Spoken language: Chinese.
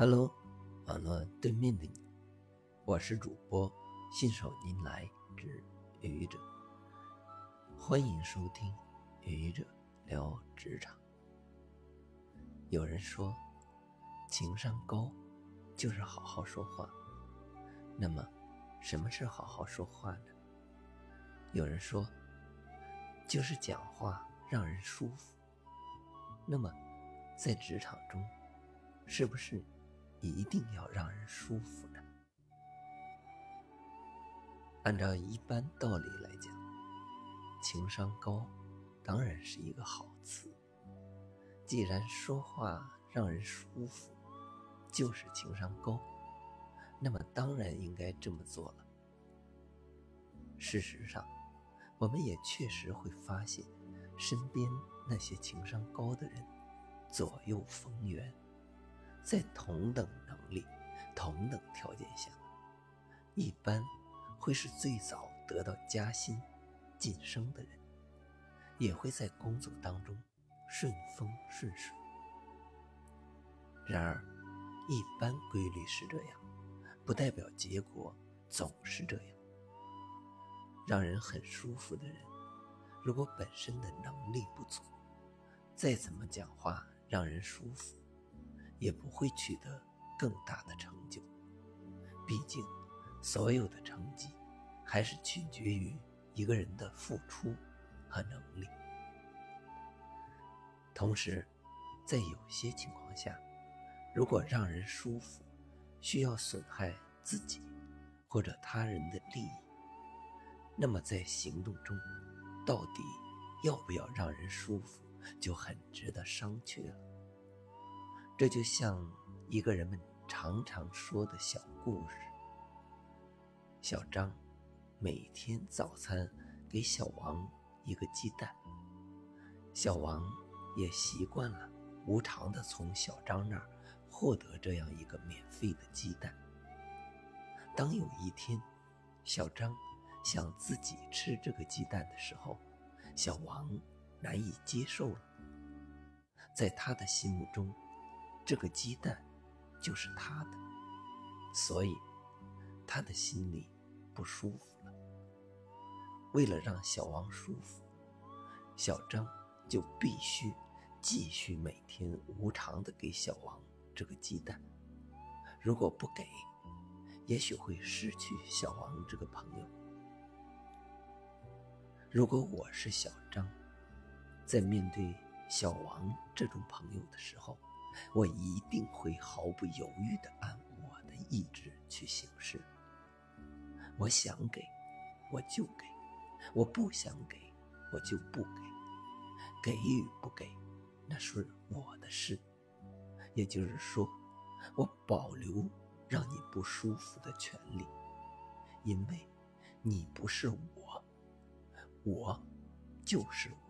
Hello，网络对面的你，我是主播信手拈来之愚者，欢迎收听愚者聊职场。有人说，情商高就是好好说话。那么，什么是好好说话呢？有人说，就是讲话让人舒服。那么，在职场中，是不是？一定要让人舒服呢。按照一般道理来讲，情商高当然是一个好词。既然说话让人舒服，就是情商高，那么当然应该这么做了。事实上，我们也确实会发现，身边那些情商高的人左右逢源。在同等能力、同等条件下，一般会是最早得到加薪、晋升的人，也会在工作当中顺风顺水。然而，一般规律是这样，不代表结果总是这样。让人很舒服的人，如果本身的能力不足，再怎么讲话让人舒服。也不会取得更大的成就。毕竟，所有的成绩还是取决于一个人的付出和能力。同时，在有些情况下，如果让人舒服，需要损害自己或者他人的利益，那么在行动中，到底要不要让人舒服，就很值得商榷了。这就像一个人们常常说的小故事。小张每天早餐给小王一个鸡蛋，小王也习惯了无偿的从小张那儿获得这样一个免费的鸡蛋。当有一天，小张想自己吃这个鸡蛋的时候，小王难以接受了，在他的心目中。这个鸡蛋就是他的，所以他的心里不舒服了。为了让小王舒服，小张就必须继续每天无偿的给小王这个鸡蛋。如果不给，也许会失去小王这个朋友。如果我是小张，在面对小王这种朋友的时候，我一定会毫不犹豫地按我的意志去行事。我想给，我就给；我不想给，我就不给。给与不给，那是我的事。也就是说，我保留让你不舒服的权利，因为你不是我，我就是我。